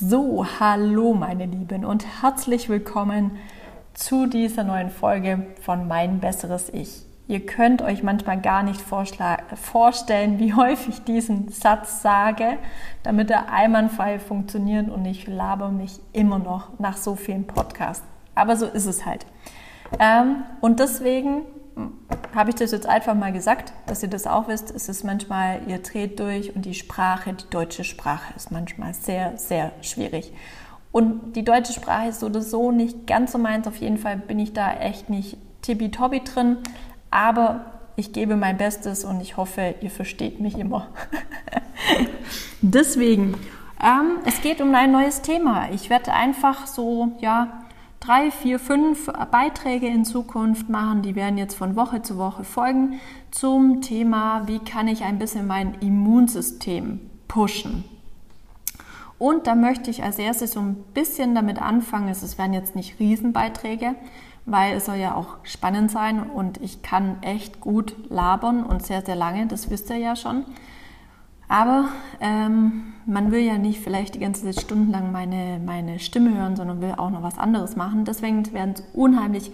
So, hallo meine Lieben und herzlich willkommen zu dieser neuen Folge von Mein besseres Ich. Ihr könnt euch manchmal gar nicht vorstellen, wie häufig ich diesen Satz sage, damit er einwandfrei funktioniert und ich laber mich immer noch nach so vielen Podcasts. Aber so ist es halt. Ähm, und deswegen habe ich das jetzt einfach mal gesagt, dass ihr das auch wisst. Es ist manchmal, ihr dreht durch und die Sprache, die deutsche Sprache ist manchmal sehr, sehr schwierig. Und die deutsche Sprache ist so oder so nicht ganz so meins. Auf jeden Fall bin ich da echt nicht tippitoppi drin. Aber ich gebe mein Bestes und ich hoffe, ihr versteht mich immer. Deswegen, ähm, es geht um ein neues Thema. Ich werde einfach so, ja, drei, vier, fünf Beiträge in Zukunft machen. Die werden jetzt von Woche zu Woche folgen zum Thema, wie kann ich ein bisschen mein Immunsystem pushen. Und da möchte ich als erstes so ein bisschen damit anfangen. Es werden jetzt nicht Riesenbeiträge, weil es soll ja auch spannend sein und ich kann echt gut labern und sehr, sehr lange, das wisst ihr ja schon. Aber ähm, man will ja nicht vielleicht die ganze Zeit stundenlang meine, meine Stimme hören, sondern will auch noch was anderes machen. Deswegen werden es unheimlich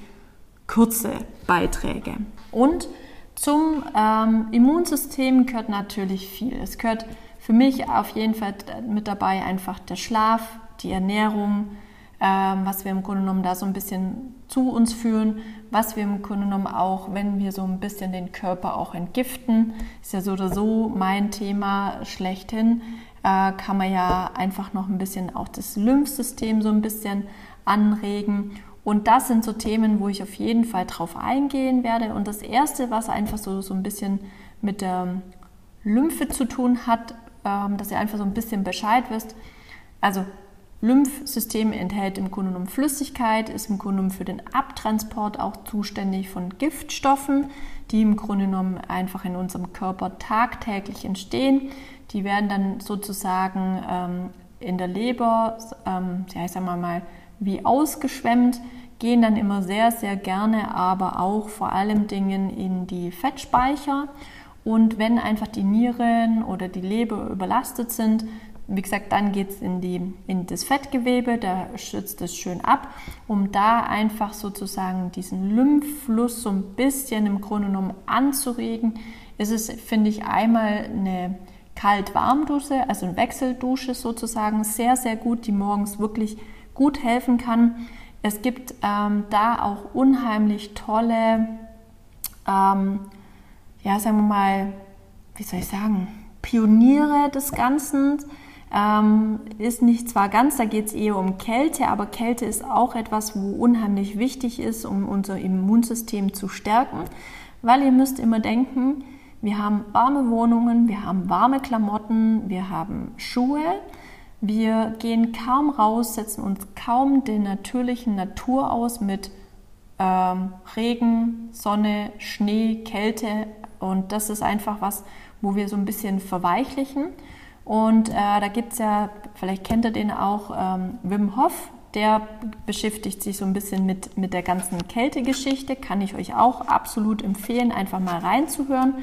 kurze Beiträge. Und zum ähm, Immunsystem gehört natürlich viel. Es gehört für mich auf jeden Fall mit dabei einfach der Schlaf, die Ernährung, was wir im Grunde genommen da so ein bisschen zu uns führen, was wir im Grunde genommen auch, wenn wir so ein bisschen den Körper auch entgiften, ist ja so oder so mein Thema schlechthin, äh, kann man ja einfach noch ein bisschen auch das Lymphsystem so ein bisschen anregen. Und das sind so Themen, wo ich auf jeden Fall drauf eingehen werde. Und das erste, was einfach so, so ein bisschen mit der Lymphe zu tun hat, ähm, dass ihr einfach so ein bisschen Bescheid wisst. Also Lymphsystem enthält im Grunde genommen Flüssigkeit, ist im Grunde genommen für den Abtransport auch zuständig von Giftstoffen, die im Grunde genommen einfach in unserem Körper tagtäglich entstehen. Die werden dann sozusagen ähm, in der Leber, ähm, ja, ich sag mal, mal wie ausgeschwemmt, gehen dann immer sehr, sehr gerne, aber auch vor allem Dingen in die Fettspeicher. Und wenn einfach die Nieren oder die Leber überlastet sind, wie gesagt, dann geht es in, in das Fettgewebe, da schützt es schön ab, um da einfach sozusagen diesen Lymphfluss so ein bisschen im Grunde genommen anzuregen. Ist es, finde ich, einmal eine Kalt-Warm-Dusche, also eine Wechseldusche sozusagen, sehr, sehr gut, die morgens wirklich gut helfen kann. Es gibt ähm, da auch unheimlich tolle, ähm, ja, sagen wir mal, wie soll ich sagen, Pioniere des Ganzen ähm, ist nicht zwar ganz, da geht es eher um Kälte, aber Kälte ist auch etwas, wo unheimlich wichtig ist, um unser Immunsystem zu stärken, weil ihr müsst immer denken, wir haben warme Wohnungen, wir haben warme Klamotten, wir haben Schuhe, wir gehen kaum raus, setzen uns kaum der natürlichen Natur aus mit ähm, Regen, Sonne, Schnee, Kälte. Und das ist einfach was, wo wir so ein bisschen verweichlichen. Und äh, da gibt es ja, vielleicht kennt ihr den auch, ähm, Wim Hof, der beschäftigt sich so ein bisschen mit, mit der ganzen Kältegeschichte. Kann ich euch auch absolut empfehlen, einfach mal reinzuhören.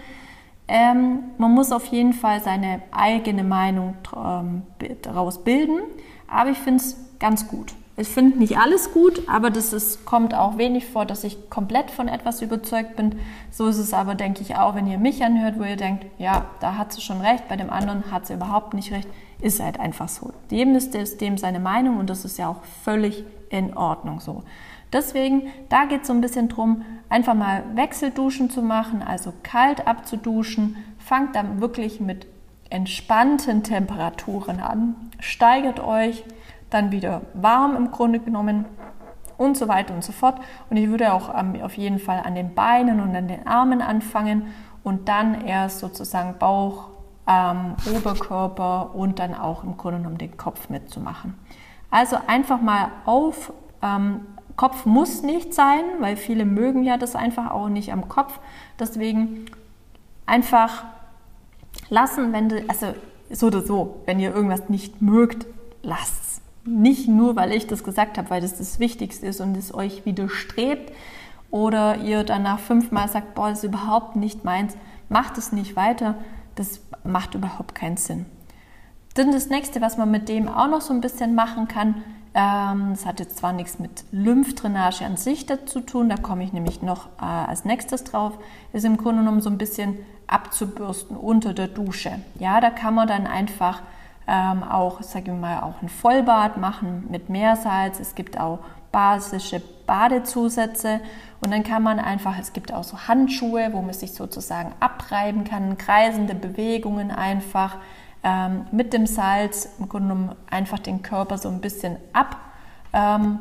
Ähm, man muss auf jeden Fall seine eigene Meinung ähm, daraus bilden, aber ich finde es ganz gut. Ich finde nicht alles gut, aber das ist, kommt auch wenig vor, dass ich komplett von etwas überzeugt bin. So ist es aber, denke ich, auch, wenn ihr mich anhört, wo ihr denkt, ja, da hat sie schon recht, bei dem anderen hat sie überhaupt nicht recht. Ist halt einfach so. Jedem ist es dem seine Meinung und das ist ja auch völlig in Ordnung so. Deswegen, da geht es so ein bisschen drum, einfach mal Wechselduschen zu machen, also kalt abzuduschen. Fangt dann wirklich mit entspannten Temperaturen an, steigert euch dann wieder warm im Grunde genommen und so weiter und so fort. Und ich würde auch auf jeden Fall an den Beinen und an den Armen anfangen und dann erst sozusagen Bauch, ähm, Oberkörper und dann auch im Grunde genommen den Kopf mitzumachen. Also einfach mal auf, ähm, Kopf muss nicht sein, weil viele mögen ja das einfach auch nicht am Kopf. Deswegen einfach lassen, wenn du, also so oder so, wenn ihr irgendwas nicht mögt, lasst es. Nicht nur, weil ich das gesagt habe, weil das das Wichtigste ist und es euch widerstrebt oder ihr danach fünfmal sagt, boah, das ist überhaupt nicht meins, macht es nicht weiter, das macht überhaupt keinen Sinn. Dann das nächste, was man mit dem auch noch so ein bisschen machen kann, ähm, das hat jetzt zwar nichts mit Lymphdrainage an sich zu tun, da komme ich nämlich noch äh, als nächstes drauf, ist im Grunde genommen so ein bisschen abzubürsten unter der Dusche. Ja, da kann man dann einfach ähm, auch, sage ich mal, auch ein Vollbad machen mit Meersalz. Es gibt auch basische Badezusätze und dann kann man einfach, es gibt auch so Handschuhe, wo man sich sozusagen abreiben kann, kreisende Bewegungen einfach ähm, mit dem Salz im Grunde genommen einfach den Körper so ein bisschen abbürsten ähm,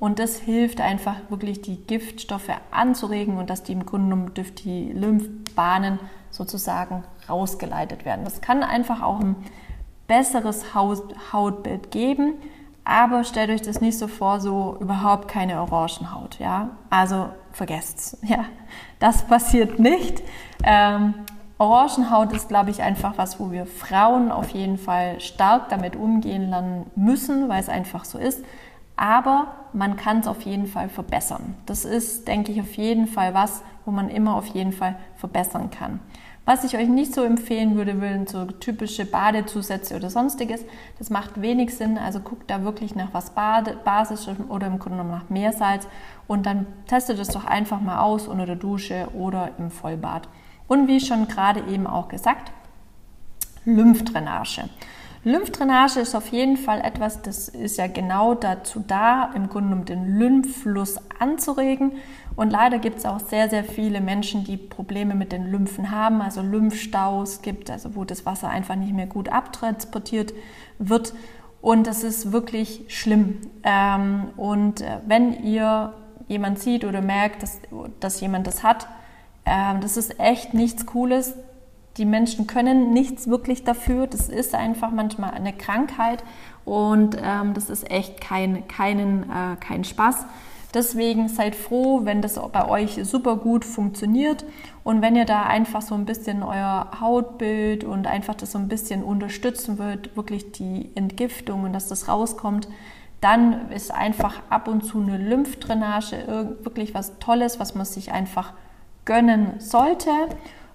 und das hilft einfach wirklich die Giftstoffe anzuregen und dass die im Grunde genommen durch die Lymphbahnen sozusagen rausgeleitet werden. Das kann einfach auch ein besseres Haut, Hautbild geben, aber stellt euch das nicht so vor, so überhaupt keine Orangenhaut, ja? Also vergesst's, ja. Das passiert nicht. Ähm, Orangenhaut ist, glaube ich, einfach was, wo wir Frauen auf jeden Fall stark damit umgehen lernen müssen, weil es einfach so ist. Aber man kann es auf jeden Fall verbessern. Das ist, denke ich, auf jeden Fall was, wo man immer auf jeden Fall verbessern kann. Was ich euch nicht so empfehlen würde, sind so typische Badezusätze oder sonstiges. Das macht wenig Sinn. Also guckt da wirklich nach was Bade, Basischem oder im Grunde genommen nach Meersalz und dann testet es doch einfach mal aus unter der Dusche oder im Vollbad. Und wie schon gerade eben auch gesagt, Lymphdrainage. Lymphdrainage ist auf jeden Fall etwas, das ist ja genau dazu da, im Grunde um den Lymphfluss anzuregen. Und leider gibt es auch sehr, sehr viele Menschen, die Probleme mit den Lymphen haben, also Lymphstaus gibt, also wo das Wasser einfach nicht mehr gut abtransportiert wird. Und das ist wirklich schlimm. Ähm, und äh, wenn ihr jemand sieht oder merkt, dass, dass jemand das hat, ähm, das ist echt nichts Cooles. Die Menschen können nichts wirklich dafür. Das ist einfach manchmal eine Krankheit und ähm, das ist echt kein, keinen, äh, kein Spaß. Deswegen seid froh, wenn das bei euch super gut funktioniert und wenn ihr da einfach so ein bisschen euer Hautbild und einfach das so ein bisschen unterstützen wird, wirklich die Entgiftung und dass das rauskommt, dann ist einfach ab und zu eine Lymphdrainage wirklich was Tolles, was man sich einfach gönnen sollte,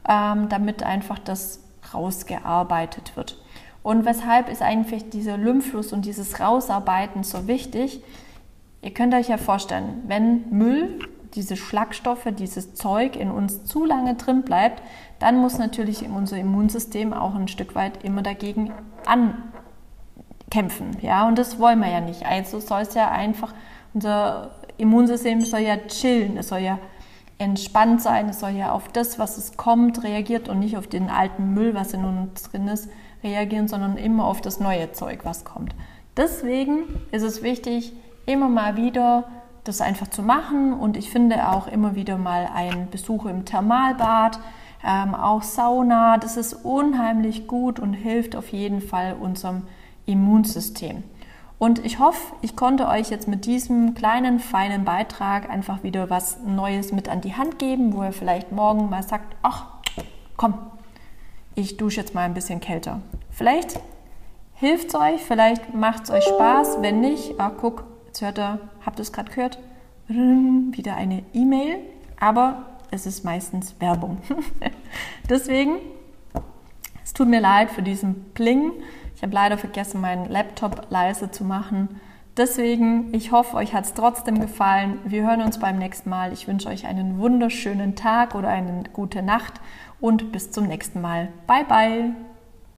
ähm, damit einfach das rausgearbeitet wird. Und weshalb ist eigentlich dieser Lymphfluss und dieses Rausarbeiten so wichtig? Ihr könnt euch ja vorstellen, wenn Müll, diese Schlagstoffe, dieses Zeug in uns zu lange drin bleibt, dann muss natürlich unser Immunsystem auch ein Stück weit immer dagegen ankämpfen. Ja, und das wollen wir ja nicht. Also soll es ja einfach, unser Immunsystem soll ja chillen, es soll ja entspannt sein. Es soll ja auf das, was es kommt, reagiert und nicht auf den alten Müll, was in uns drin ist, reagieren, sondern immer auf das neue Zeug, was kommt. Deswegen ist es wichtig, immer mal wieder das einfach zu machen und ich finde auch immer wieder mal einen Besuch im Thermalbad, ähm, auch Sauna. Das ist unheimlich gut und hilft auf jeden Fall unserem Immunsystem. Und ich hoffe, ich konnte euch jetzt mit diesem kleinen, feinen Beitrag einfach wieder was Neues mit an die Hand geben, wo ihr vielleicht morgen mal sagt, ach, komm, ich dusche jetzt mal ein bisschen kälter. Vielleicht hilft es euch, vielleicht macht es euch Spaß. Wenn nicht, ah, guck, jetzt hört ihr, habt ihr es gerade gehört? Wieder eine E-Mail, aber es ist meistens Werbung. Deswegen, es tut mir leid für diesen Pling. Ich habe leider vergessen, meinen Laptop leise zu machen. Deswegen, ich hoffe, euch hat es trotzdem gefallen. Wir hören uns beim nächsten Mal. Ich wünsche euch einen wunderschönen Tag oder eine gute Nacht und bis zum nächsten Mal. Bye, bye.